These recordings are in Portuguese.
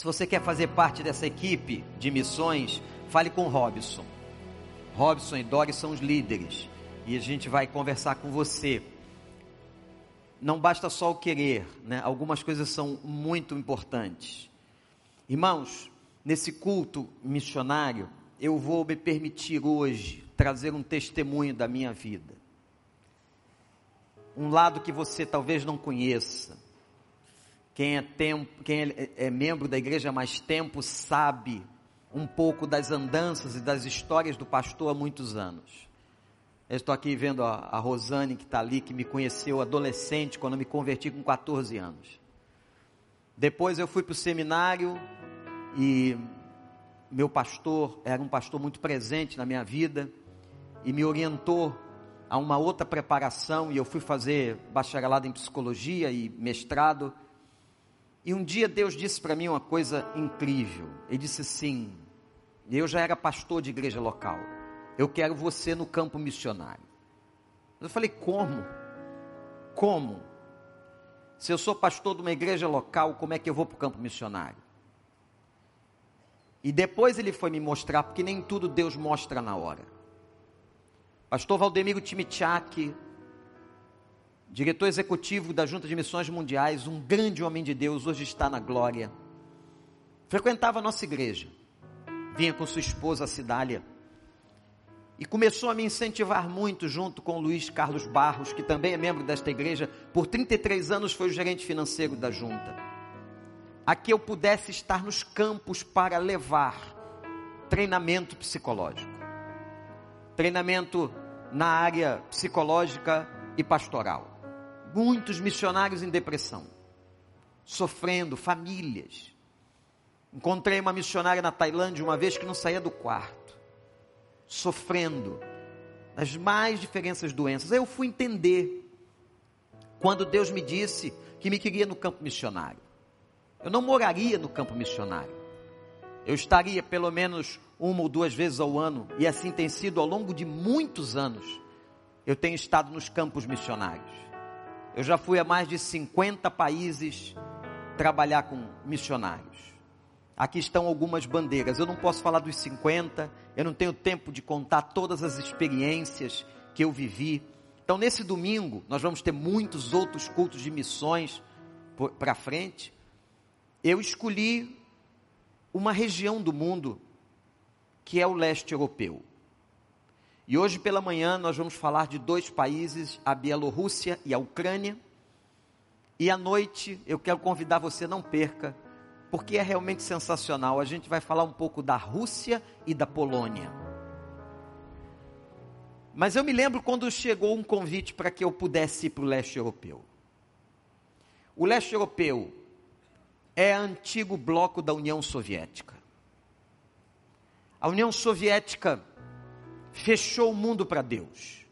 Se você quer fazer parte dessa equipe de missões, fale com Robson. Robson e Doris são os líderes e a gente vai conversar com você. Não basta só o querer, né? Algumas coisas são muito importantes. Irmãos, nesse culto missionário, eu vou me permitir hoje trazer um testemunho da minha vida. Um lado que você talvez não conheça. Quem é, tempo, quem é, é membro da igreja há mais tempo sabe um pouco das andanças e das histórias do pastor há muitos anos. Eu estou aqui vendo a, a Rosane que está ali, que me conheceu adolescente quando me converti com 14 anos. Depois eu fui para o seminário e meu pastor era um pastor muito presente na minha vida e me orientou a uma outra preparação e eu fui fazer bacharelado em psicologia e mestrado. E um dia Deus disse para mim uma coisa incrível. Ele disse assim: eu já era pastor de igreja local. Eu quero você no campo missionário. Eu falei: como? Como? Se eu sou pastor de uma igreja local, como é que eu vou para o campo missionário? E depois ele foi me mostrar, porque nem tudo Deus mostra na hora. Pastor Valdemiro Timichak, diretor executivo da Junta de Missões Mundiais, um grande homem de Deus, hoje está na glória. Frequentava a nossa igreja, vinha com sua esposa, a Cidália, e começou a me incentivar muito junto com Luiz Carlos Barros, que também é membro desta igreja, por 33 anos foi o gerente financeiro da junta. A que eu pudesse estar nos campos para levar treinamento psicológico treinamento na área psicológica e pastoral. Muitos missionários em depressão, sofrendo, famílias. Encontrei uma missionária na Tailândia uma vez que não saía do quarto, sofrendo as mais diferentes doenças. Aí eu fui entender quando Deus me disse que me queria no campo missionário. Eu não moraria no campo missionário. Eu estaria pelo menos uma ou duas vezes ao ano, e assim tem sido ao longo de muitos anos. Eu tenho estado nos campos missionários. Eu já fui a mais de 50 países trabalhar com missionários. Aqui estão algumas bandeiras. Eu não posso falar dos 50, eu não tenho tempo de contar todas as experiências que eu vivi. Então, nesse domingo, nós vamos ter muitos outros cultos de missões para frente. Eu escolhi uma região do mundo que é o leste europeu. E hoje pela manhã nós vamos falar de dois países, a Bielorrússia e a Ucrânia. E à noite eu quero convidar você, não perca, porque é realmente sensacional. A gente vai falar um pouco da Rússia e da Polônia. Mas eu me lembro quando chegou um convite para que eu pudesse ir para o leste europeu. O leste europeu é antigo bloco da União Soviética. A União Soviética fechou o mundo para Deus.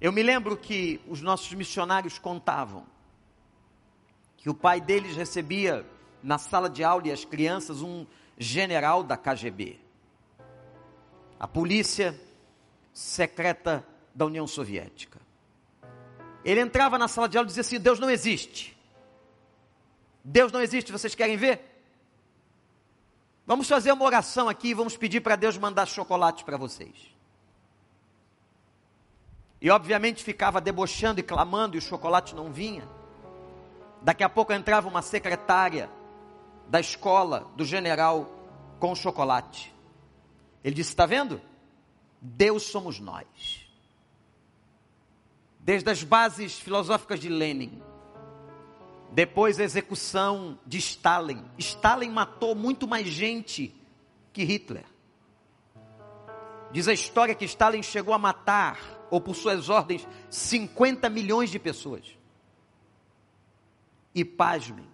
Eu me lembro que os nossos missionários contavam que o pai deles recebia na sala de aula e as crianças um general da KGB, a polícia secreta da União Soviética. Ele entrava na sala de aula e dizia assim: Deus não existe. Deus não existe, vocês querem ver? Vamos fazer uma oração aqui e vamos pedir para Deus mandar chocolate para vocês. E obviamente ficava debochando e clamando e o chocolate não vinha. Daqui a pouco entrava uma secretária da escola do general com chocolate. Ele disse: Está vendo? Deus somos nós. Desde as bases filosóficas de Lenin, depois a execução de Stalin. Stalin matou muito mais gente que Hitler. Diz a história que Stalin chegou a matar, ou por suas ordens, 50 milhões de pessoas. E pasmem,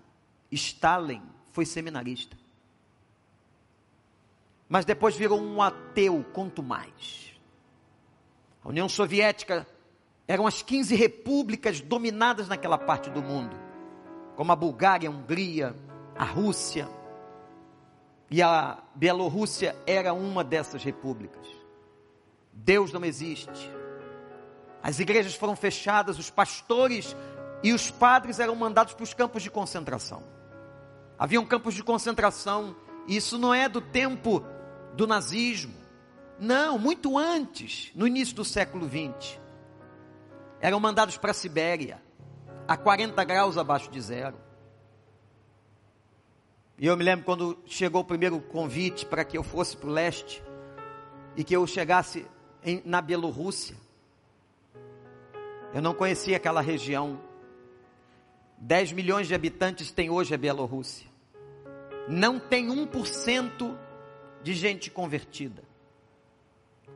Stalin foi seminarista. Mas depois virou um ateu, quanto mais. A União Soviética eram as 15 repúblicas dominadas naquela parte do mundo como a Bulgária, a Hungria, a Rússia. E a Bielorrússia era uma dessas repúblicas. Deus não existe. As igrejas foram fechadas, os pastores e os padres eram mandados para os campos de concentração. Haviam campos de concentração. Isso não é do tempo do nazismo. Não, muito antes, no início do século XX. Eram mandados para a Sibéria, a 40 graus abaixo de zero. E eu me lembro quando chegou o primeiro convite para que eu fosse para o leste e que eu chegasse em, na Bielorrússia. Eu não conhecia aquela região. 10 milhões de habitantes tem hoje a Bielorrússia. Não tem 1% de gente convertida.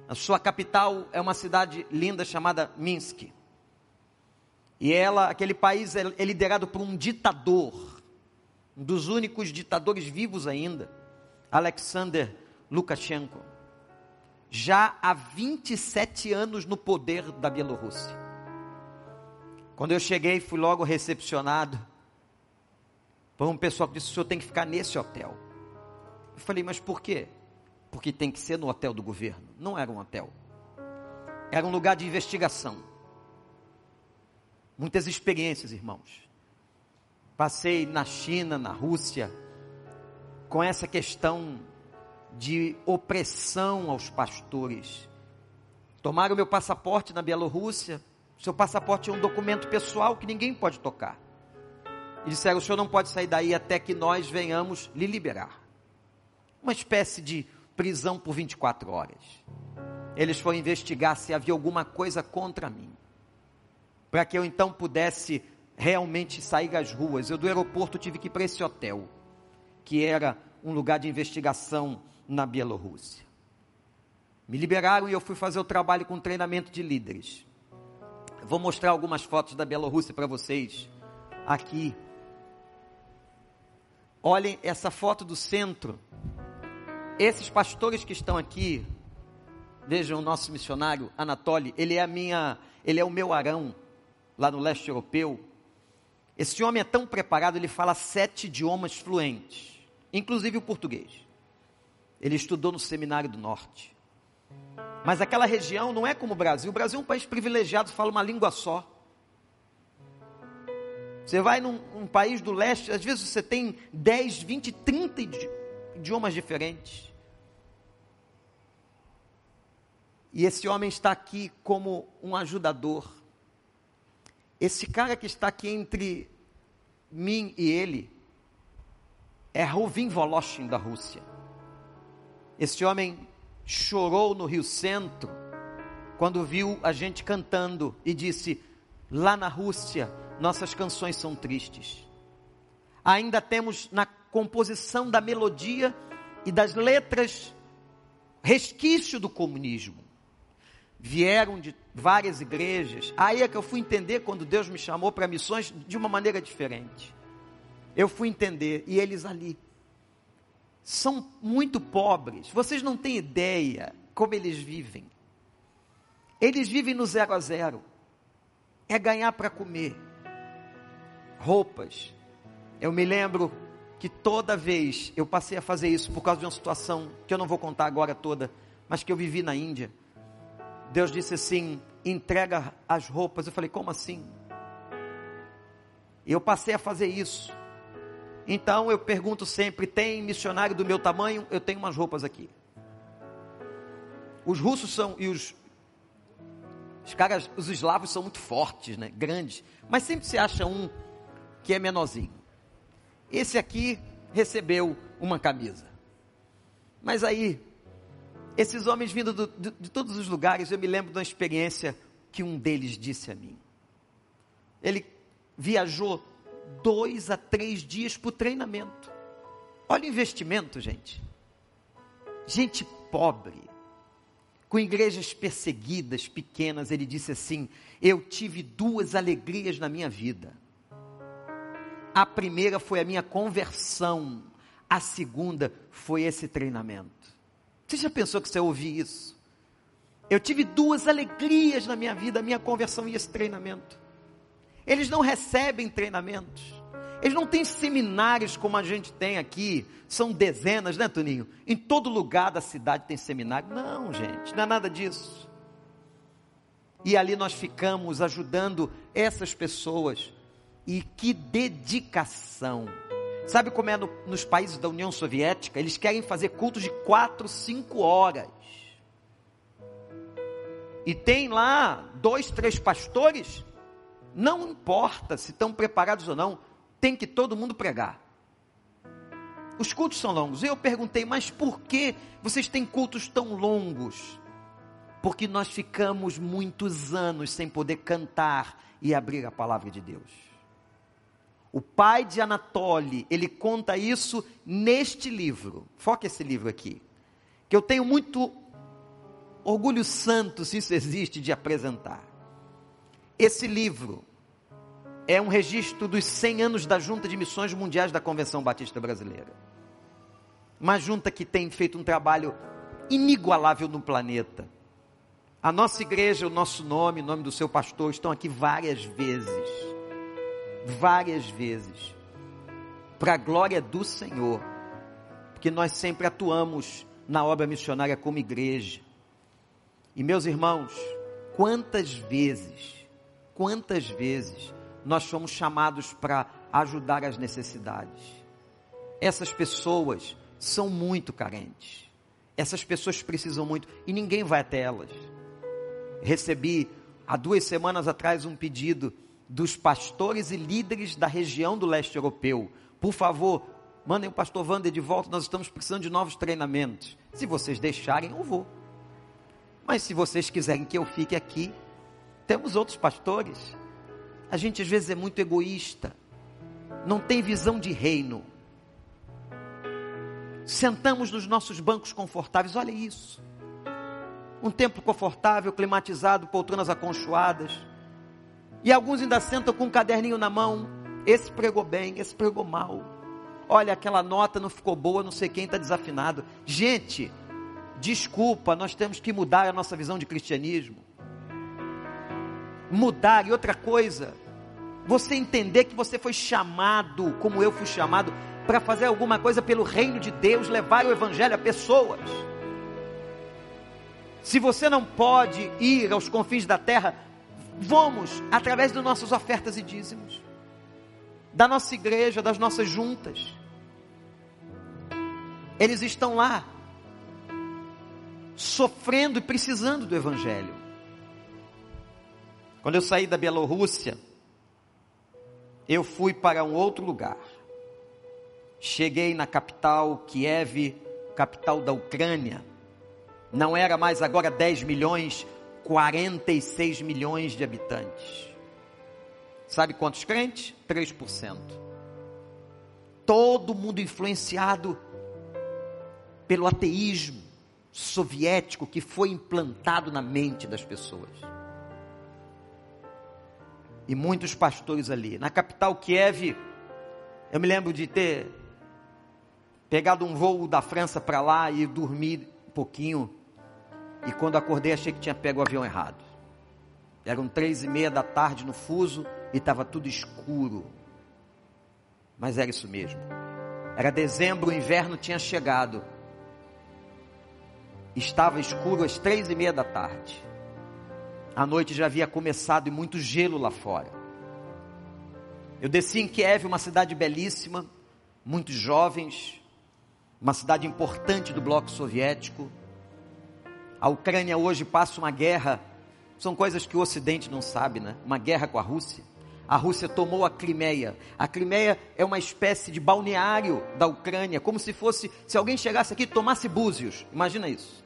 A sua capital é uma cidade linda chamada Minsk. E ela, aquele país é, é liderado por um ditador um dos únicos ditadores vivos ainda, Alexander Lukashenko, já há 27 anos no poder da Bielorrússia. Quando eu cheguei, fui logo recepcionado por um pessoal que disse: o senhor tem que ficar nesse hotel. Eu falei, mas por quê? Porque tem que ser no hotel do governo. Não era um hotel, era um lugar de investigação. Muitas experiências, irmãos. Passei na China, na Rússia, com essa questão de opressão aos pastores. Tomaram meu passaporte na Bielorrússia. Seu passaporte é um documento pessoal que ninguém pode tocar. E disseram: o senhor não pode sair daí até que nós venhamos lhe liberar. Uma espécie de prisão por 24 horas. Eles foram investigar se havia alguma coisa contra mim, para que eu então pudesse realmente sair às ruas. Eu do aeroporto tive que ir para esse hotel, que era um lugar de investigação na Bielorrússia. Me liberaram e eu fui fazer o trabalho com treinamento de líderes. Vou mostrar algumas fotos da Bielorrússia para vocês aqui. Olhem essa foto do centro. Esses pastores que estão aqui, vejam o nosso missionário Anatoly, ele é a minha, ele é o meu arão lá no leste europeu. Esse homem é tão preparado, ele fala sete idiomas fluentes, inclusive o português. Ele estudou no Seminário do Norte. Mas aquela região não é como o Brasil. O Brasil é um país privilegiado, fala uma língua só. Você vai num, país do leste, às vezes você tem 10, 20, 30 idiomas diferentes. E esse homem está aqui como um ajudador. Esse cara que está aqui entre mim e ele é Rovin Voloshin da Rússia. Esse homem chorou no Rio Centro quando viu a gente cantando e disse: Lá na Rússia, nossas canções são tristes. Ainda temos na composição da melodia e das letras resquício do comunismo vieram de várias igrejas. Aí é que eu fui entender quando Deus me chamou para missões de uma maneira diferente. Eu fui entender, e eles ali são muito pobres. Vocês não têm ideia como eles vivem. Eles vivem no zero a zero. É ganhar para comer. Roupas. Eu me lembro que toda vez eu passei a fazer isso por causa de uma situação que eu não vou contar agora toda, mas que eu vivi na Índia. Deus disse assim: entrega as roupas. Eu falei, como assim? E eu passei a fazer isso. Então eu pergunto sempre: tem missionário do meu tamanho? Eu tenho umas roupas aqui. Os russos são e os os caras, os eslavos são muito fortes, né? Grandes, mas sempre se acha um que é menorzinho. Esse aqui recebeu uma camisa. Mas aí esses homens vindo do, de, de todos os lugares, eu me lembro de uma experiência que um deles disse a mim. Ele viajou dois a três dias para o treinamento. Olha o investimento, gente. Gente pobre, com igrejas perseguidas, pequenas, ele disse assim: Eu tive duas alegrias na minha vida. A primeira foi a minha conversão, a segunda foi esse treinamento. Você já pensou que você ouvir isso? Eu tive duas alegrias na minha vida, a minha conversão e esse treinamento. Eles não recebem treinamentos. Eles não têm seminários como a gente tem aqui. São dezenas, né, Toninho? Em todo lugar da cidade tem seminário. Não, gente, não é nada disso. E ali nós ficamos ajudando essas pessoas. E que dedicação. Sabe como é no, nos países da União Soviética? Eles querem fazer cultos de quatro, cinco horas. E tem lá dois, três pastores. Não importa se estão preparados ou não, tem que todo mundo pregar. Os cultos são longos. Eu perguntei, mas por que vocês têm cultos tão longos? Porque nós ficamos muitos anos sem poder cantar e abrir a palavra de Deus. O pai de Anatole, ele conta isso neste livro. Foca esse livro aqui. Que eu tenho muito orgulho santo, se isso existe, de apresentar. Esse livro é um registro dos 100 anos da Junta de Missões Mundiais da Convenção Batista Brasileira. Uma junta que tem feito um trabalho inigualável no planeta. A nossa igreja, o nosso nome, o nome do seu pastor estão aqui várias vezes várias vezes, para a glória do Senhor, porque nós sempre atuamos na obra missionária como igreja. E meus irmãos, quantas vezes, quantas vezes nós fomos chamados para ajudar as necessidades. Essas pessoas são muito carentes. Essas pessoas precisam muito e ninguém vai até elas. Recebi há duas semanas atrás um pedido dos pastores e líderes da região do leste europeu. Por favor, mandem o pastor Wander de volta, nós estamos precisando de novos treinamentos. Se vocês deixarem, eu vou. Mas se vocês quiserem que eu fique aqui, temos outros pastores. A gente às vezes é muito egoísta, não tem visão de reino. Sentamos nos nossos bancos confortáveis, olha isso. Um templo confortável, climatizado, poltronas aconchoadas e alguns ainda sentam com um caderninho na mão. Esse pregou bem, esse pregou mal. Olha, aquela nota não ficou boa, não sei quem está desafinado. Gente, desculpa, nós temos que mudar a nossa visão de cristianismo. Mudar, e outra coisa, você entender que você foi chamado, como eu fui chamado, para fazer alguma coisa pelo reino de Deus, levar o evangelho a pessoas. Se você não pode ir aos confins da terra, Vamos, através de nossas ofertas e dízimos, da nossa igreja, das nossas juntas. Eles estão lá, sofrendo e precisando do Evangelho. Quando eu saí da Bielorrússia, eu fui para um outro lugar. Cheguei na capital, Kiev, capital da Ucrânia. Não era mais agora 10 milhões, 46 milhões de habitantes. Sabe quantos crentes? 3%. Todo mundo influenciado pelo ateísmo soviético que foi implantado na mente das pessoas. E muitos pastores ali. Na capital Kiev, eu me lembro de ter pegado um voo da França para lá e dormir um pouquinho e quando acordei, achei que tinha pego o avião errado. Eram três e meia da tarde no fuso e estava tudo escuro. Mas era isso mesmo. Era dezembro, o inverno tinha chegado. Estava escuro às três e meia da tarde. A noite já havia começado e muito gelo lá fora. Eu desci em Kiev, uma cidade belíssima, muitos jovens, uma cidade importante do bloco soviético. A Ucrânia hoje passa uma guerra, são coisas que o Ocidente não sabe, né? Uma guerra com a Rússia. A Rússia tomou a Crimeia. A Crimeia é uma espécie de balneário da Ucrânia, como se fosse, se alguém chegasse aqui e tomasse Búzios. Imagina isso.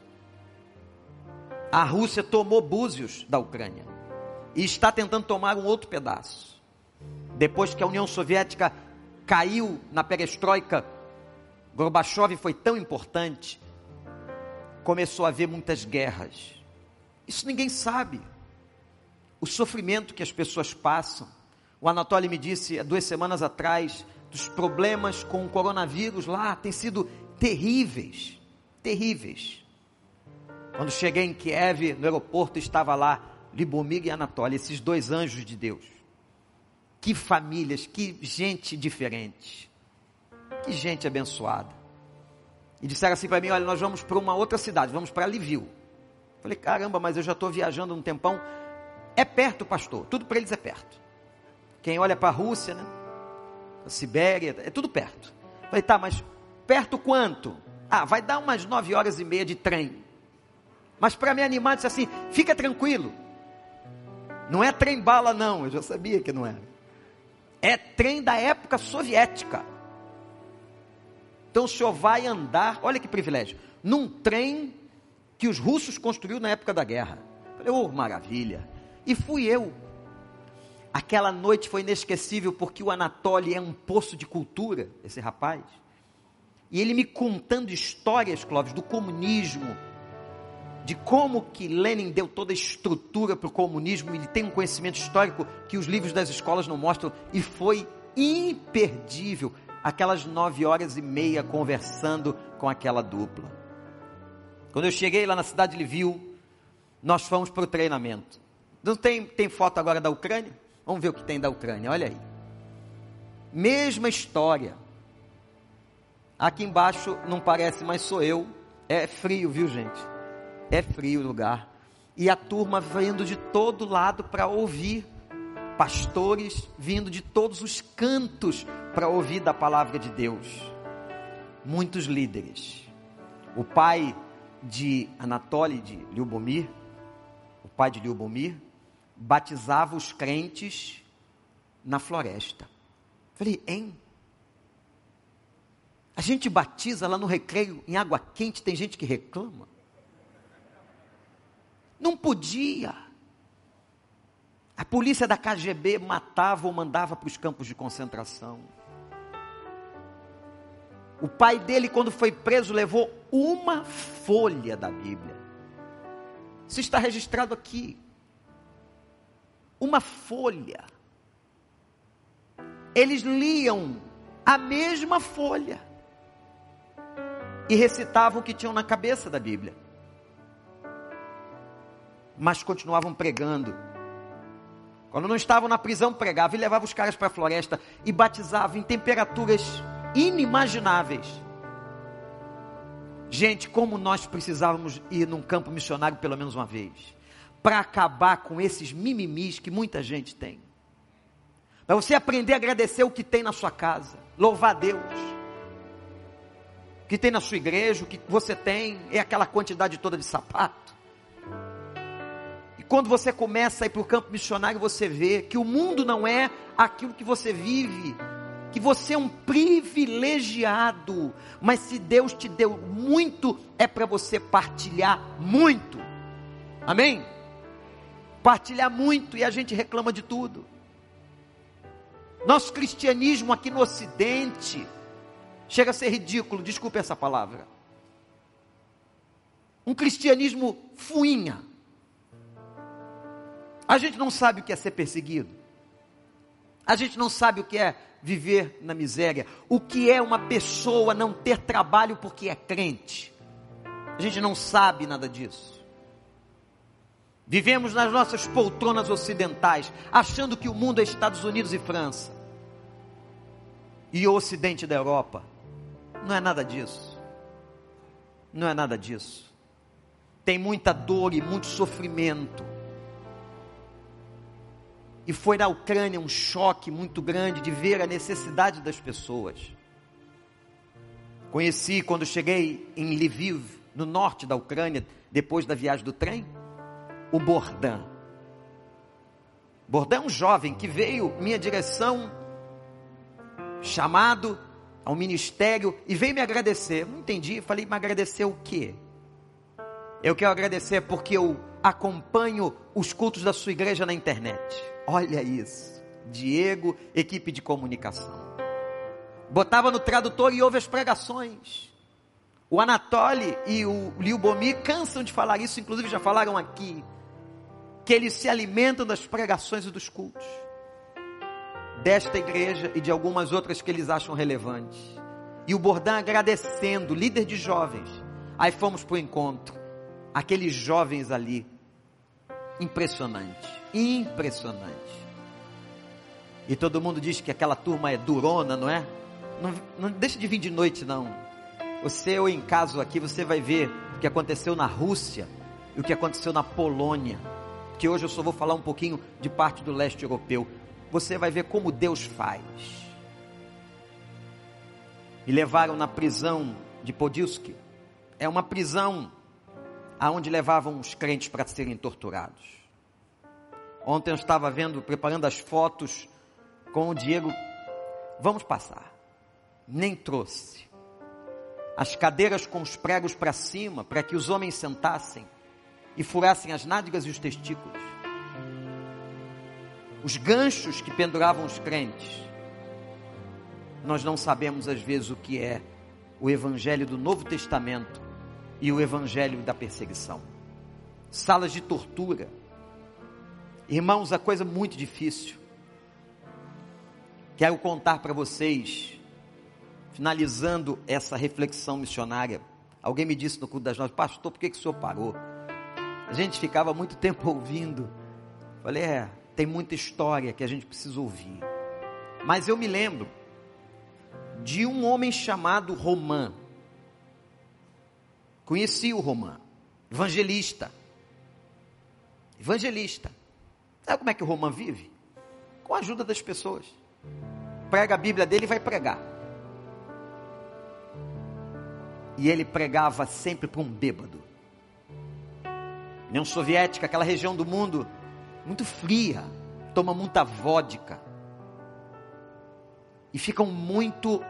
A Rússia tomou Búzios da Ucrânia e está tentando tomar um outro pedaço. Depois que a União Soviética caiu na perestroika, Gorbachev foi tão importante começou a haver muitas guerras. Isso ninguém sabe. O sofrimento que as pessoas passam. O Anatoly me disse há duas semanas atrás dos problemas com o coronavírus lá têm sido terríveis, terríveis. Quando cheguei em Kiev, no aeroporto, estava lá Libomig e Anatoly, esses dois anjos de Deus. Que famílias, que gente diferente, que gente abençoada e disseram assim para mim: olha, nós vamos para uma outra cidade, vamos para Liviu. Falei: caramba, mas eu já estou viajando um tempão. É perto, pastor, tudo para eles é perto. Quem olha para a Rússia, né? a Sibéria, é tudo perto. Falei, tá, mas perto quanto? Ah, vai dar umas nove horas e meia de trem. Mas para me animar, disse assim: fica tranquilo. Não é trem bala, não. Eu já sabia que não era. É trem da época soviética. Então o senhor vai andar, olha que privilégio, num trem que os russos construíram na época da guerra. Falei, oh, maravilha. E fui eu. Aquela noite foi inesquecível porque o Anatoly é um poço de cultura, esse rapaz. E ele me contando histórias, Clóvis, do comunismo, de como que Lenin deu toda a estrutura para o comunismo, ele tem um conhecimento histórico que os livros das escolas não mostram, e foi imperdível aquelas nove horas e meia conversando com aquela dupla. Quando eu cheguei lá na cidade de Lviv, nós fomos para o treinamento. Não tem, tem foto agora da Ucrânia? Vamos ver o que tem da Ucrânia, olha aí. Mesma história. Aqui embaixo não parece, mas sou eu. É frio, viu gente? É frio o lugar. E a turma vindo de todo lado para ouvir. Pastores vindo de todos os cantos para ouvir da palavra de Deus. Muitos líderes. O pai de Anatoly, de Lyubomir, o pai de Lyubomir, batizava os crentes na floresta. Falei, hein? A gente batiza lá no recreio em água quente, tem gente que reclama. Não podia. A polícia da KGB matava ou mandava para os campos de concentração. O pai dele, quando foi preso, levou uma folha da Bíblia. Isso está registrado aqui. Uma folha. Eles liam a mesma folha e recitavam o que tinham na cabeça da Bíblia. Mas continuavam pregando. Quando não estavam na prisão, pregavam e levavam os caras para a floresta e batizavam em temperaturas inimagináveis. Gente, como nós precisávamos ir num campo missionário pelo menos uma vez, para acabar com esses mimimis que muita gente tem. Para você aprender a agradecer o que tem na sua casa, louvar a Deus. O que tem na sua igreja, o que você tem é aquela quantidade toda de sapato. Quando você começa a ir para o campo missionário, você vê que o mundo não é aquilo que você vive, que você é um privilegiado, mas se Deus te deu muito, é para você partilhar muito. Amém? Partilhar muito e a gente reclama de tudo. Nosso cristianismo aqui no Ocidente chega a ser ridículo, desculpe essa palavra. Um cristianismo fuinha. A gente não sabe o que é ser perseguido. A gente não sabe o que é viver na miséria, o que é uma pessoa não ter trabalho porque é crente. A gente não sabe nada disso. Vivemos nas nossas poltronas ocidentais, achando que o mundo é Estados Unidos e França. E o ocidente da Europa. Não é nada disso. Não é nada disso. Tem muita dor e muito sofrimento e foi na Ucrânia um choque muito grande de ver a necessidade das pessoas. Conheci quando cheguei em Lviv, no norte da Ucrânia, depois da viagem do trem, o Bordan. Bordan é um jovem que veio minha direção, chamado ao ministério e veio me agradecer. Não entendi, falei, me agradecer o quê? Eu quero agradecer porque eu acompanho os cultos da sua igreja na internet. Olha isso. Diego, equipe de comunicação. Botava no tradutor e ouve as pregações. O Anatoly e o Liubomi cansam de falar isso, inclusive já falaram aqui. Que eles se alimentam das pregações e dos cultos. Desta igreja e de algumas outras que eles acham relevantes. E o Bordão agradecendo, líder de jovens. Aí fomos para o encontro. Aqueles jovens ali. Impressionante impressionante. E todo mundo diz que aquela turma é durona, não é? Não, não deixa de vir de noite, não. Você ou em caso aqui, você vai ver o que aconteceu na Rússia e o que aconteceu na Polônia. Que hoje eu só vou falar um pouquinho de parte do leste europeu. Você vai ver como Deus faz. Me levaram na prisão de Podilski. É uma prisão aonde levavam os crentes para serem torturados. Ontem eu estava vendo, preparando as fotos com o Diego. Vamos passar. Nem trouxe. As cadeiras com os pregos para cima, para que os homens sentassem e furassem as nádegas e os testículos. Os ganchos que penduravam os crentes. Nós não sabemos às vezes o que é o evangelho do Novo Testamento e o evangelho da perseguição. Salas de tortura. Irmãos, a coisa muito difícil. Quero contar para vocês, finalizando essa reflexão missionária. Alguém me disse no culto das nove, pastor, por que, que o senhor parou? A gente ficava muito tempo ouvindo. Falei, é, tem muita história que a gente precisa ouvir. Mas eu me lembro de um homem chamado Romã. Conheci o Romã, evangelista. Evangelista. Sabe como é que o Romã vive? Com a ajuda das pessoas. Prega a Bíblia dele e vai pregar. E ele pregava sempre para um bêbado. União Soviética, aquela região do mundo muito fria, toma muita vodka. E ficam muito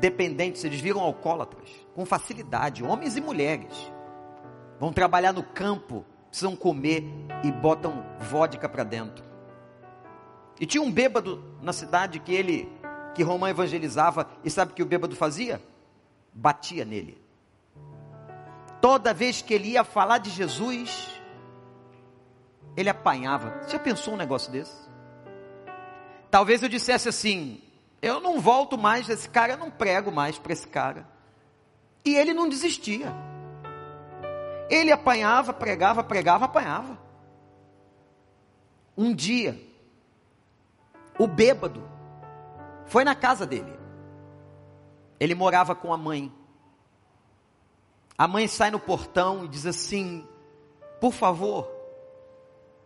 dependentes, eles viram alcoólatras, com facilidade, homens e mulheres. Vão trabalhar no campo, precisam comer e botam vodka para dentro. E tinha um bêbado na cidade que ele, que Romão evangelizava, e sabe o que o bêbado fazia? Batia nele. Toda vez que ele ia falar de Jesus, ele apanhava. Você já pensou um negócio desse? Talvez eu dissesse assim: eu não volto mais desse cara, eu não prego mais para esse cara. E ele não desistia. Ele apanhava, pregava, pregava, apanhava. Um dia, o bêbado foi na casa dele. Ele morava com a mãe. A mãe sai no portão e diz assim: Por favor,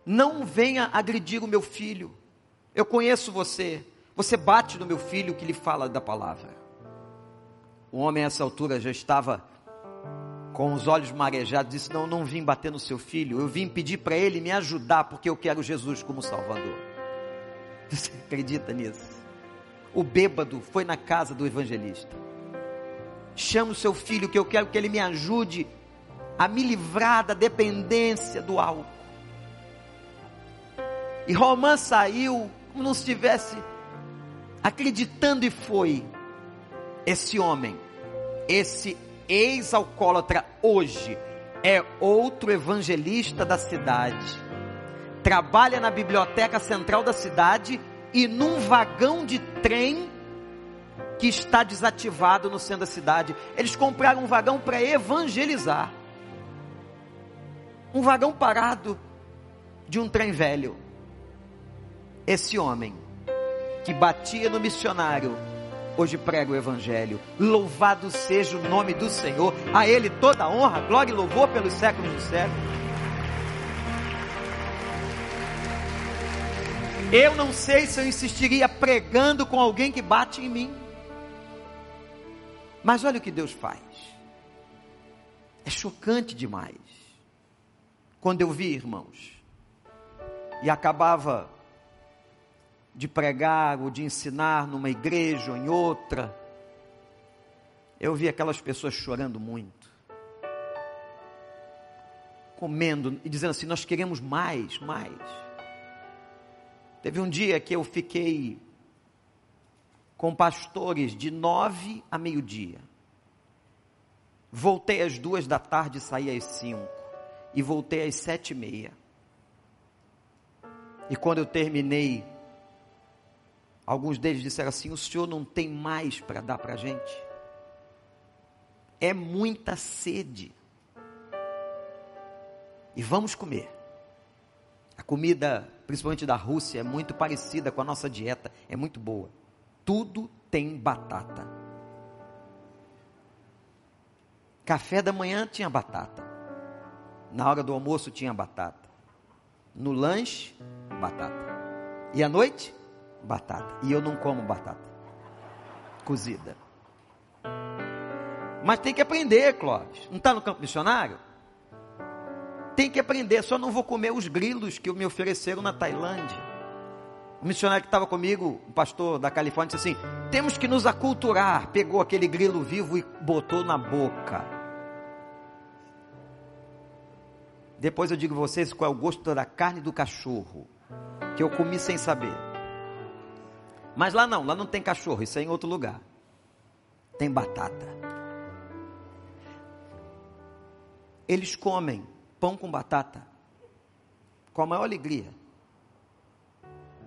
não venha agredir o meu filho. Eu conheço você. Você bate no meu filho que lhe fala da palavra. O homem a essa altura já estava com os olhos marejados, disse: Não, não vim bater no seu filho, eu vim pedir para ele me ajudar, porque eu quero Jesus como Salvador. Você acredita nisso? O bêbado foi na casa do evangelista. Chama o seu filho, que eu quero que ele me ajude a me livrar da dependência do álcool. E Romã saiu como não se tivesse acreditando e foi. Esse homem, esse ex-alcoólatra hoje, é outro evangelista da cidade. Trabalha na biblioteca central da cidade e num vagão de trem que está desativado no centro da cidade. Eles compraram um vagão para evangelizar. Um vagão parado de um trem velho. Esse homem que batia no missionário, hoje prega o Evangelho. Louvado seja o nome do Senhor, a Ele toda a honra, glória e louvor pelos séculos dos séculos. Eu não sei se eu insistiria pregando com alguém que bate em mim. Mas olha o que Deus faz. É chocante demais. Quando eu vi, irmãos, e acabava de pregar ou de ensinar numa igreja ou em outra, eu vi aquelas pessoas chorando muito, comendo e dizendo assim: Nós queremos mais, mais. Teve um dia que eu fiquei com pastores de nove a meio-dia. Voltei às duas da tarde saí às cinco. E voltei às sete e meia. E quando eu terminei Alguns deles disseram assim: o senhor não tem mais para dar para a gente? É muita sede. E vamos comer. A comida, principalmente da Rússia, é muito parecida com a nossa dieta, é muito boa. Tudo tem batata. Café da manhã tinha batata. Na hora do almoço tinha batata. No lanche, batata. E à noite, batata. E eu não como batata cozida. Mas tem que aprender, Clóvis. Não está no campo missionário? Tem que aprender, só não vou comer os grilos que me ofereceram na Tailândia. O missionário que estava comigo, o pastor da Califórnia, disse assim: temos que nos aculturar. Pegou aquele grilo vivo e botou na boca. Depois eu digo a vocês qual é o gosto da carne do cachorro, que eu comi sem saber. Mas lá não, lá não tem cachorro, isso é em outro lugar. Tem batata. Eles comem pão com batata com a maior alegria.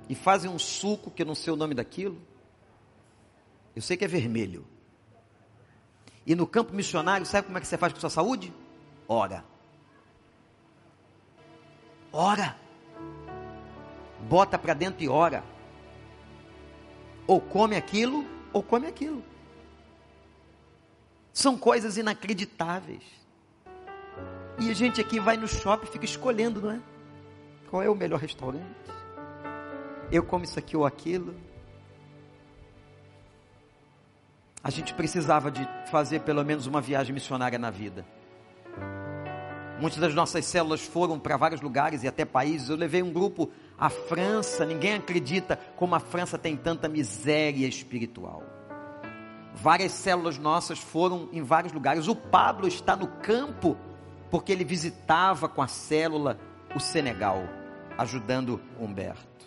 E fazem um suco que eu não sei o nome daquilo. Eu sei que é vermelho. E no campo missionário, sabe como é que você faz com sua saúde? Ora. Ora. Bota para dentro e ora. Ou come aquilo, ou come aquilo. São coisas inacreditáveis. E a gente aqui vai no shopping e fica escolhendo, não é? Qual é o melhor restaurante? Eu como isso aqui ou aquilo. A gente precisava de fazer pelo menos uma viagem missionária na vida. Muitas das nossas células foram para vários lugares e até países. Eu levei um grupo à França. Ninguém acredita como a França tem tanta miséria espiritual. Várias células nossas foram em vários lugares. O Pablo está no campo porque ele visitava com a célula o Senegal, ajudando Humberto.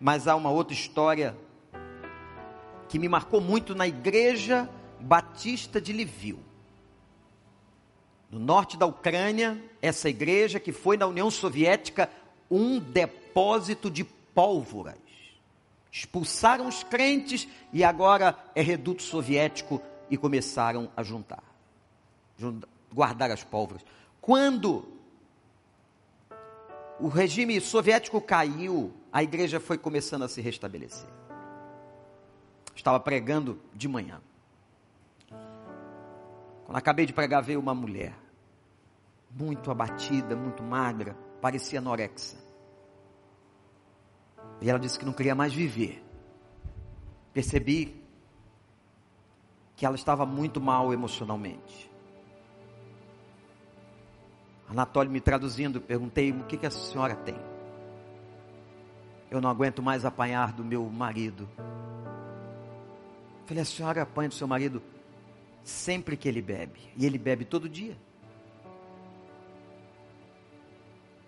Mas há uma outra história que me marcou muito na igreja batista de Livil. No norte da Ucrânia, essa igreja que foi na União Soviética um depósito de pólvoras. Expulsaram os crentes e agora é reduto soviético e começaram a juntar guardar as pólvoras. Quando o regime soviético caiu, a igreja foi começando a se restabelecer. Estava pregando de manhã. Quando acabei de pregar, veio uma mulher, muito abatida, muito magra, parecia anorexa. E ela disse que não queria mais viver. Percebi que ela estava muito mal emocionalmente. Anatólio me traduzindo, perguntei: o que, que a senhora tem? Eu não aguento mais apanhar do meu marido. Falei: a senhora apanha do seu marido sempre que ele bebe. E ele bebe todo dia.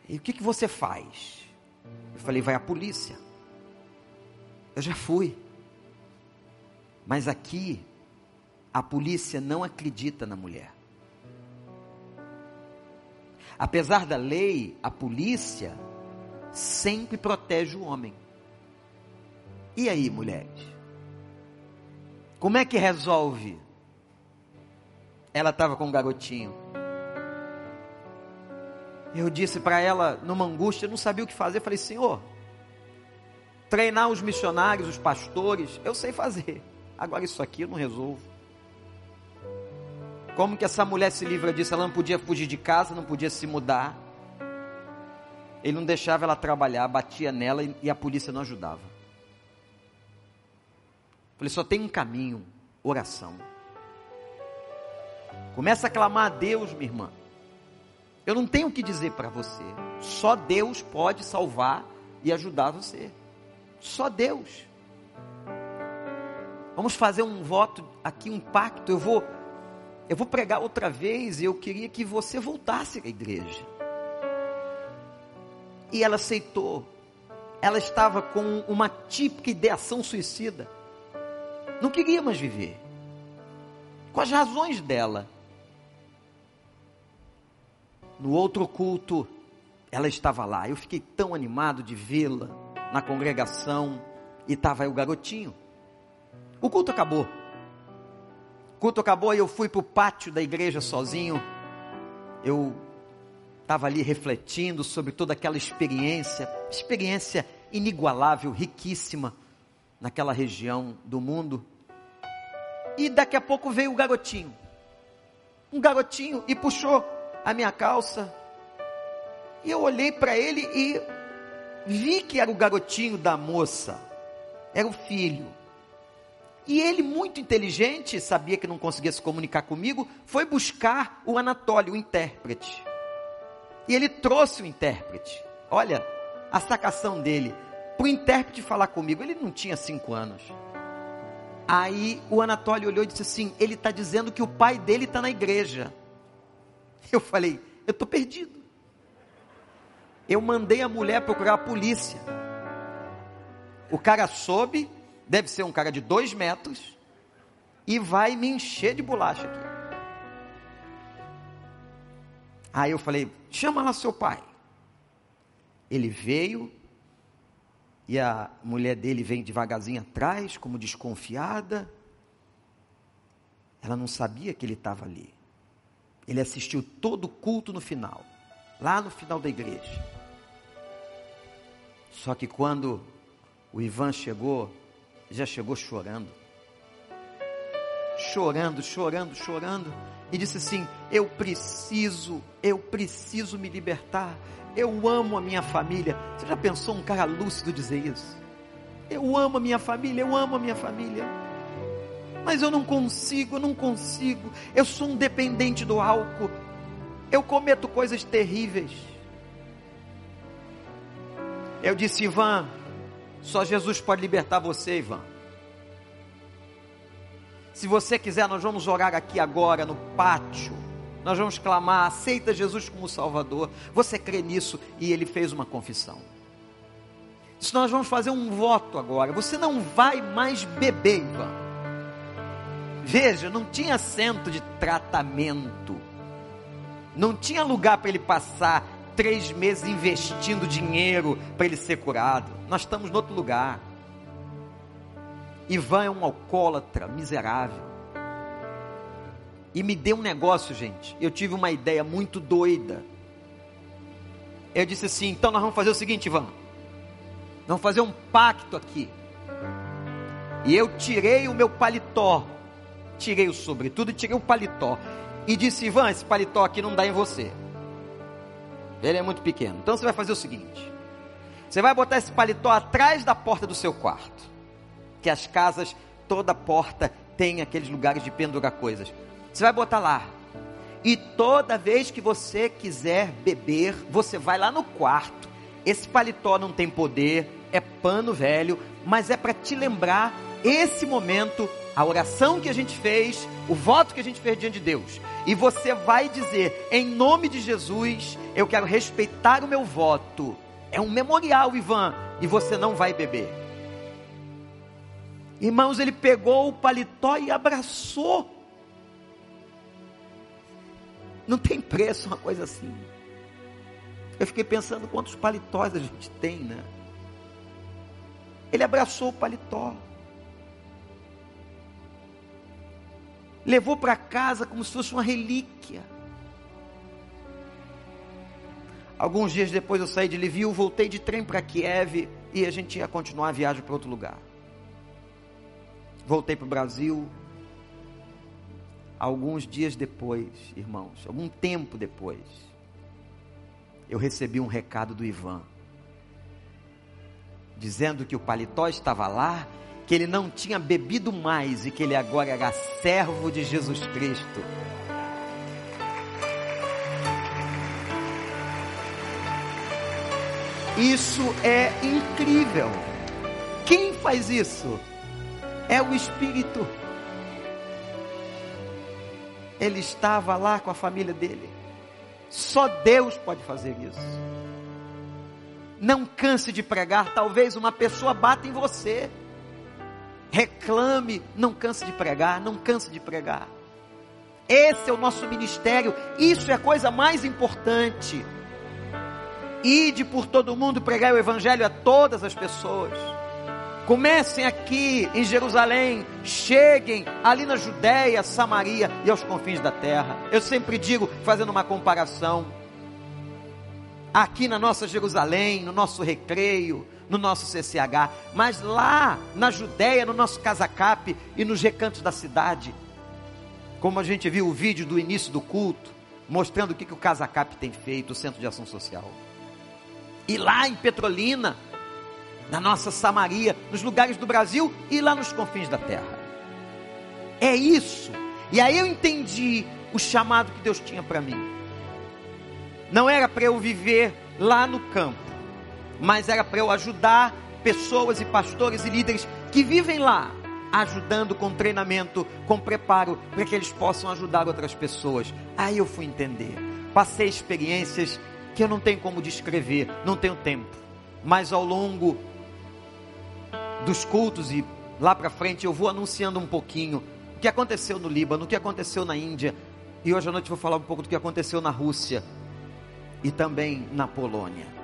E o que, que você faz? Eu falei: vai à polícia. Eu já fui. Mas aqui, a polícia não acredita na mulher. Apesar da lei, a polícia sempre protege o homem. E aí, mulheres? Como é que resolve? Ela estava com um garotinho. Eu disse para ela, numa angústia, não sabia o que fazer. Falei, Senhor, treinar os missionários, os pastores, eu sei fazer. Agora isso aqui eu não resolvo. Como que essa mulher se livra disso? Ela não podia fugir de casa, não podia se mudar. Ele não deixava ela trabalhar, batia nela e a polícia não ajudava. Falei, só tem um caminho, oração. Começa a clamar a Deus, minha irmã. Eu não tenho o que dizer para você. Só Deus pode salvar e ajudar você. Só Deus. Vamos fazer um voto aqui, um pacto. Eu vou eu vou pregar outra vez e eu queria que você voltasse à igreja. E ela aceitou. Ela estava com uma típica ideação suicida. Não queria mais viver. Com as razões dela. No outro culto, ela estava lá. Eu fiquei tão animado de vê-la na congregação. E estava aí o garotinho. O culto acabou culto acabou e eu fui para o pátio da igreja sozinho. Eu estava ali refletindo sobre toda aquela experiência, experiência inigualável, riquíssima naquela região do mundo. E daqui a pouco veio o garotinho. Um garotinho e puxou a minha calça. E eu olhei para ele e vi que era o garotinho da moça. Era o filho. E ele, muito inteligente, sabia que não conseguia se comunicar comigo, foi buscar o Anatólio, o intérprete. E ele trouxe o intérprete. Olha, a sacação dele. Para o intérprete falar comigo, ele não tinha cinco anos. Aí o Anatólio olhou e disse assim: ele está dizendo que o pai dele está na igreja. Eu falei: eu estou perdido. Eu mandei a mulher procurar a polícia. O cara soube, deve ser um cara de dois metros, e vai me encher de bolacha aqui. Aí eu falei: chama lá seu pai. Ele veio, e a mulher dele vem devagarzinho atrás, como desconfiada. Ela não sabia que ele estava ali. Ele assistiu todo o culto no final, lá no final da igreja. Só que quando o Ivan chegou, já chegou chorando. Chorando, chorando, chorando. E disse assim: Eu preciso, eu preciso me libertar. Eu amo a minha família. Você já pensou um cara lúcido dizer isso? Eu amo a minha família, eu amo a minha família. Mas eu não consigo, eu não consigo. Eu sou um dependente do álcool. Eu cometo coisas terríveis. Eu disse, Ivan, só Jesus pode libertar você, Ivan. Se você quiser, nós vamos orar aqui agora no pátio nós vamos clamar, aceita Jesus como Salvador. Você crê nisso? E ele fez uma confissão. Nós vamos fazer um voto agora, você não vai mais beber, Ivan. Veja, não tinha centro de tratamento, não tinha lugar para ele passar três meses investindo dinheiro para ele ser curado. Nós estamos em outro lugar. Ivan é um alcoólatra miserável. E me deu um negócio, gente. Eu tive uma ideia muito doida. Eu disse assim: então nós vamos fazer o seguinte, Ivan. Vamos fazer um pacto aqui. E eu tirei o meu paletó. Tirei o sobretudo e tirei o paletó. E disse: Ivan, esse paletó aqui não dá em você. Ele é muito pequeno. Então você vai fazer o seguinte: você vai botar esse paletó atrás da porta do seu quarto. Que as casas, toda porta tem aqueles lugares de pendurar coisas. Você vai botar lá. E toda vez que você quiser beber, você vai lá no quarto. Esse paletó não tem poder, é pano velho, mas é para te lembrar esse momento, a oração que a gente fez, o voto que a gente fez diante de Deus. E você vai dizer, em nome de Jesus, eu quero respeitar o meu voto. É um memorial, Ivan, e você não vai beber. Irmãos, ele pegou o paletó e abraçou não tem preço uma coisa assim. Eu fiquei pensando quantos paletós a gente tem, né? Ele abraçou o paletó. Levou para casa como se fosse uma relíquia. Alguns dias depois eu saí de Lviv, voltei de trem para Kiev e a gente ia continuar a viagem para outro lugar. Voltei para o Brasil, alguns dias depois, irmãos, algum tempo depois, eu recebi um recado do Ivan, dizendo que o paletó estava lá, que ele não tinha bebido mais e que ele agora era servo de Jesus Cristo. Isso é incrível. Quem faz isso? É o Espírito ele estava lá com a família dele. Só Deus pode fazer isso. Não canse de pregar, talvez uma pessoa bata em você. Reclame, não canse de pregar, não canse de pregar. Esse é o nosso ministério, isso é a coisa mais importante. Ide por todo mundo pregar o evangelho a todas as pessoas. Comecem aqui em Jerusalém, cheguem ali na Judéia, Samaria e aos confins da terra. Eu sempre digo, fazendo uma comparação, aqui na nossa Jerusalém, no nosso recreio, no nosso CCH, mas lá na Judéia, no nosso Casacap e nos recantos da cidade, como a gente viu o vídeo do início do culto, mostrando o que, que o Casacap tem feito, o Centro de Ação Social. E lá em Petrolina, na nossa Samaria, nos lugares do Brasil e lá nos confins da terra. É isso. E aí eu entendi o chamado que Deus tinha para mim. Não era para eu viver lá no campo, mas era para eu ajudar pessoas e pastores e líderes que vivem lá, ajudando com treinamento, com preparo, para que eles possam ajudar outras pessoas. Aí eu fui entender. Passei experiências que eu não tenho como descrever, não tenho tempo. Mas ao longo dos cultos e lá para frente eu vou anunciando um pouquinho o que aconteceu no Líbano, o que aconteceu na Índia. E hoje à noite vou falar um pouco do que aconteceu na Rússia e também na Polônia.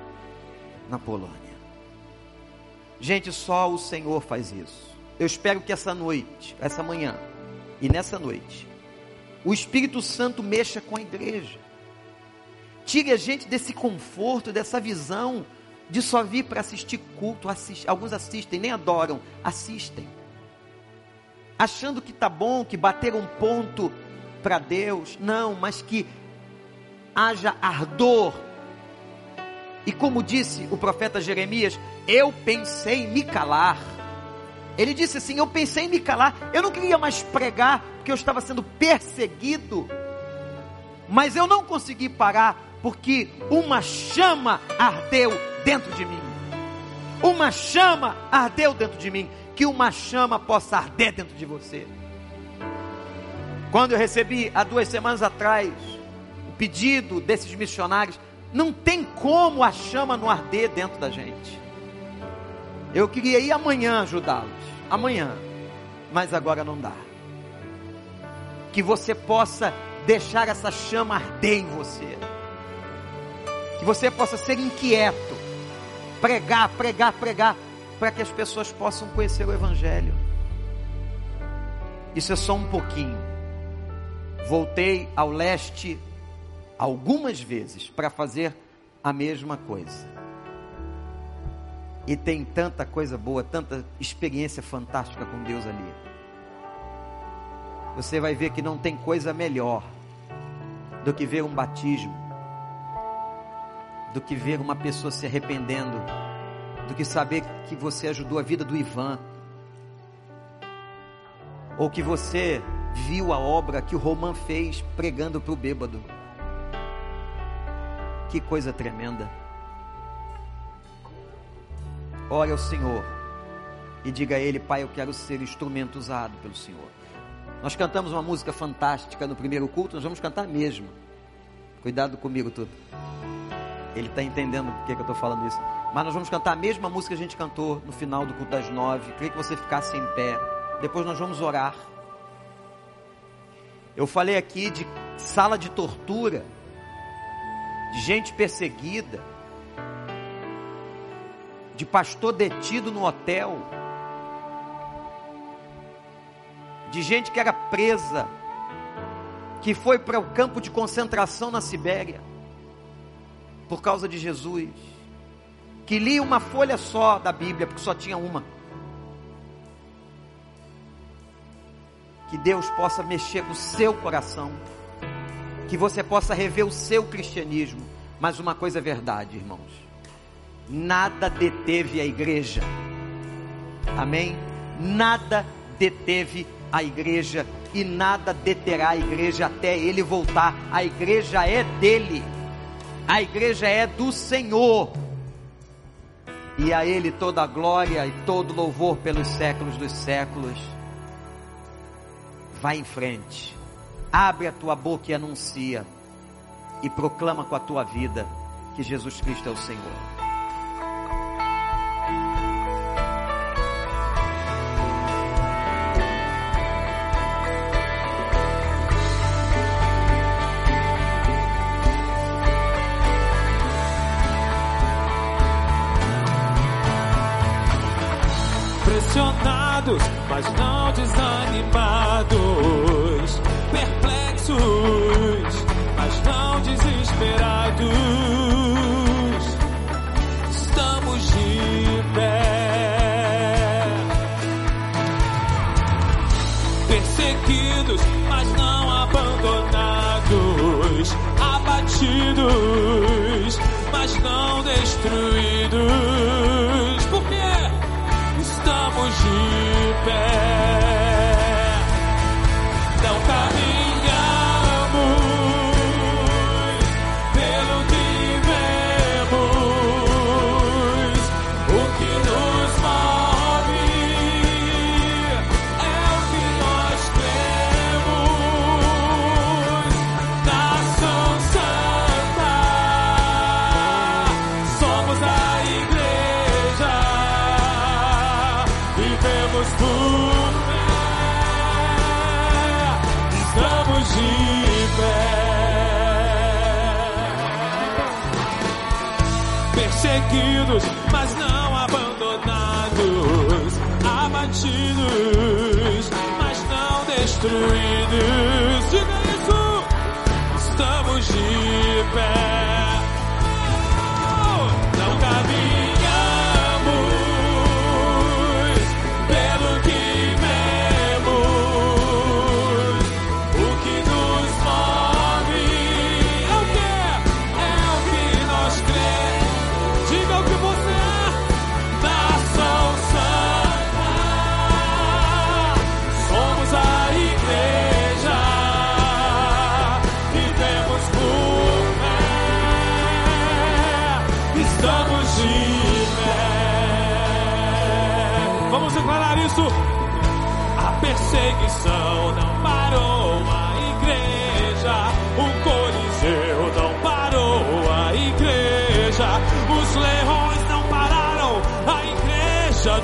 Na Polônia. Gente, só o Senhor faz isso. Eu espero que essa noite, essa manhã e nessa noite, o Espírito Santo mexa com a igreja. Tire a gente desse conforto, dessa visão de só vir para assistir culto. Assist... Alguns assistem, nem adoram, assistem. Achando que tá bom, que bateram um ponto para Deus. Não, mas que haja ardor. E como disse o profeta Jeremias, eu pensei em me calar. Ele disse assim: Eu pensei em me calar, eu não queria mais pregar, porque eu estava sendo perseguido. Mas eu não consegui parar, porque uma chama ardeu dentro de mim. Uma chama ardeu dentro de mim. Que uma chama possa arder dentro de você. Quando eu recebi há duas semanas atrás o pedido desses missionários, não tem como a chama não arder dentro da gente. Eu queria ir amanhã ajudá-los, amanhã, mas agora não dá. Que você possa deixar essa chama arder em você. Que você possa ser inquieto, pregar, pregar, pregar, para que as pessoas possam conhecer o Evangelho. Isso é só um pouquinho. Voltei ao leste algumas vezes para fazer a mesma coisa. E tem tanta coisa boa, tanta experiência fantástica com Deus ali. Você vai ver que não tem coisa melhor do que ver um batismo, do que ver uma pessoa se arrependendo, do que saber que você ajudou a vida do Ivan, ou que você viu a obra que o Roman fez pregando para o bêbado. Que coisa tremenda. Ore ao Senhor e diga a Ele, Pai, eu quero ser instrumento usado pelo Senhor. Nós cantamos uma música fantástica no primeiro culto, nós vamos cantar mesmo. Cuidado comigo, tudo. Ele está entendendo por que, eu estou falando isso. Mas nós vamos cantar a mesma música que a gente cantou no final do culto das nove. Queria que você ficasse em pé. Depois nós vamos orar. Eu falei aqui de sala de tortura, de gente perseguida, de pastor detido no hotel, de gente que era presa, que foi para o campo de concentração na Sibéria, por causa de Jesus, que lia uma folha só da Bíblia, porque só tinha uma. que Deus possa mexer no seu coração, que você possa rever o seu cristianismo. Mas uma coisa é verdade, irmãos: nada deteve a igreja, amém? Nada deteve a igreja e nada deterá a igreja até ele voltar. A igreja é dele, a igreja é do Senhor. E a Ele toda a glória e todo louvor pelos séculos dos séculos. Vai em frente. Abre a tua boca e anuncia. E proclama com a tua vida que Jesus Cristo é o Senhor. Perseguidos, mas não abandonados, abatidos, mas não destruídos. Diga isso! Estamos de pé.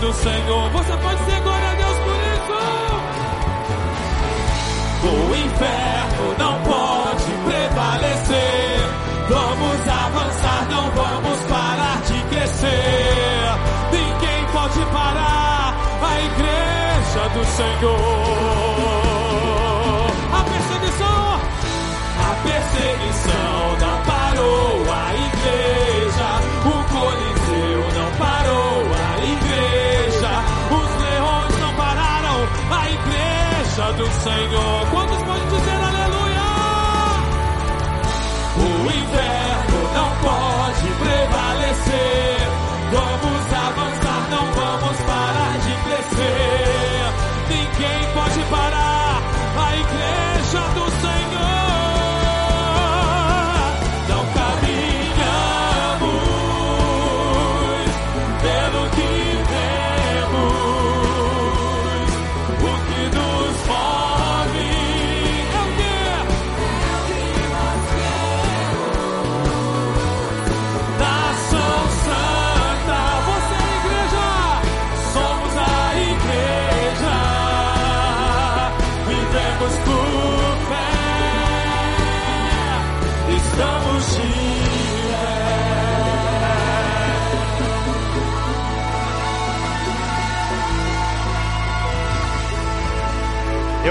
Do Senhor. Você pode dizer glória a Deus por isso. O inferno não pode prevalecer. Vamos avançar, não vamos parar de crescer. Ninguém pode parar a igreja do Senhor. A perseguição, a perseguição do Senhor.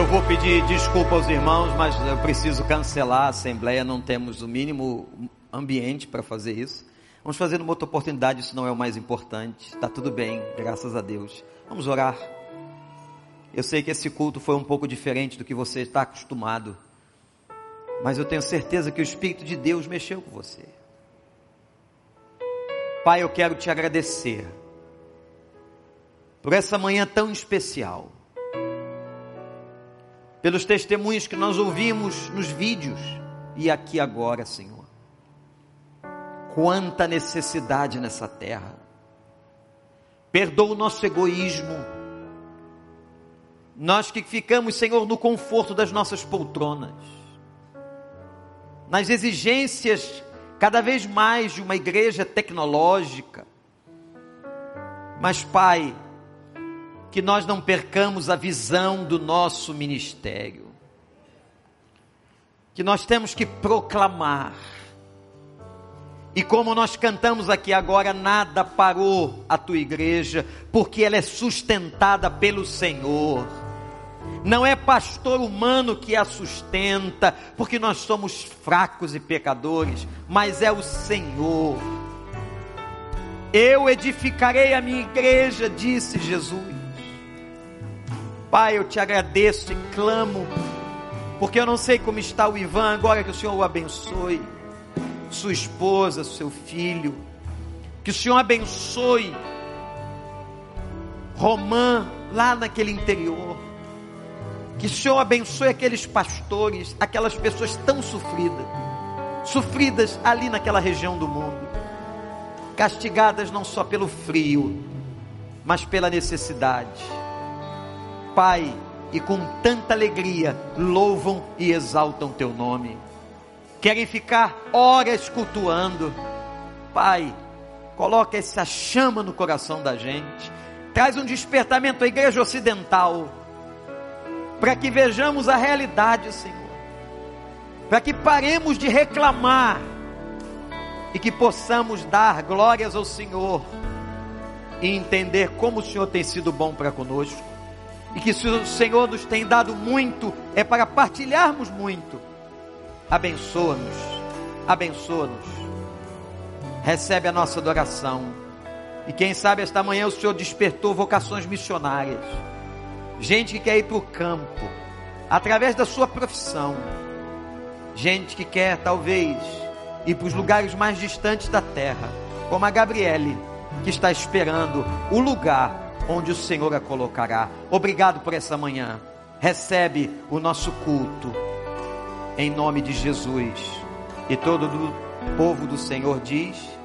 Eu vou pedir desculpa aos irmãos, mas eu preciso cancelar a assembleia, não temos o mínimo ambiente para fazer isso. Vamos fazer numa outra oportunidade, isso não é o mais importante. Está tudo bem, graças a Deus. Vamos orar. Eu sei que esse culto foi um pouco diferente do que você está acostumado, mas eu tenho certeza que o Espírito de Deus mexeu com você. Pai, eu quero te agradecer por essa manhã tão especial pelos testemunhos que nós ouvimos nos vídeos e aqui agora, Senhor. Quanta necessidade nessa terra. Perdoa o nosso egoísmo. Nós que ficamos, Senhor, no conforto das nossas poltronas, nas exigências cada vez mais de uma igreja tecnológica. Mas, Pai, que nós não percamos a visão do nosso ministério. Que nós temos que proclamar. E como nós cantamos aqui agora, nada parou a tua igreja, porque ela é sustentada pelo Senhor. Não é pastor humano que a sustenta, porque nós somos fracos e pecadores, mas é o Senhor. Eu edificarei a minha igreja, disse Jesus. Pai, eu te agradeço e clamo, porque eu não sei como está o Ivan, agora que o Senhor o abençoe, sua esposa, seu filho, que o Senhor abençoe Romã, lá naquele interior, que o Senhor abençoe aqueles pastores, aquelas pessoas tão sofridas, sofridas ali naquela região do mundo, castigadas não só pelo frio, mas pela necessidade Pai, e com tanta alegria louvam e exaltam teu nome. Querem ficar horas cultuando. Pai, coloca essa chama no coração da gente. Traz um despertamento à igreja ocidental. Para que vejamos a realidade, Senhor. Para que paremos de reclamar e que possamos dar glórias ao Senhor e entender como o Senhor tem sido bom para conosco. E que o Senhor nos tem dado muito, é para partilharmos muito. Abençoa-nos, abençoa-nos. Recebe a nossa adoração. E quem sabe esta manhã o Senhor despertou vocações missionárias. Gente que quer ir para o campo, através da sua profissão. Gente que quer, talvez, ir para os lugares mais distantes da terra, como a Gabriele, que está esperando o lugar onde o Senhor a colocará. Obrigado por essa manhã. Recebe o nosso culto, em nome de Jesus. E todo o povo do Senhor diz.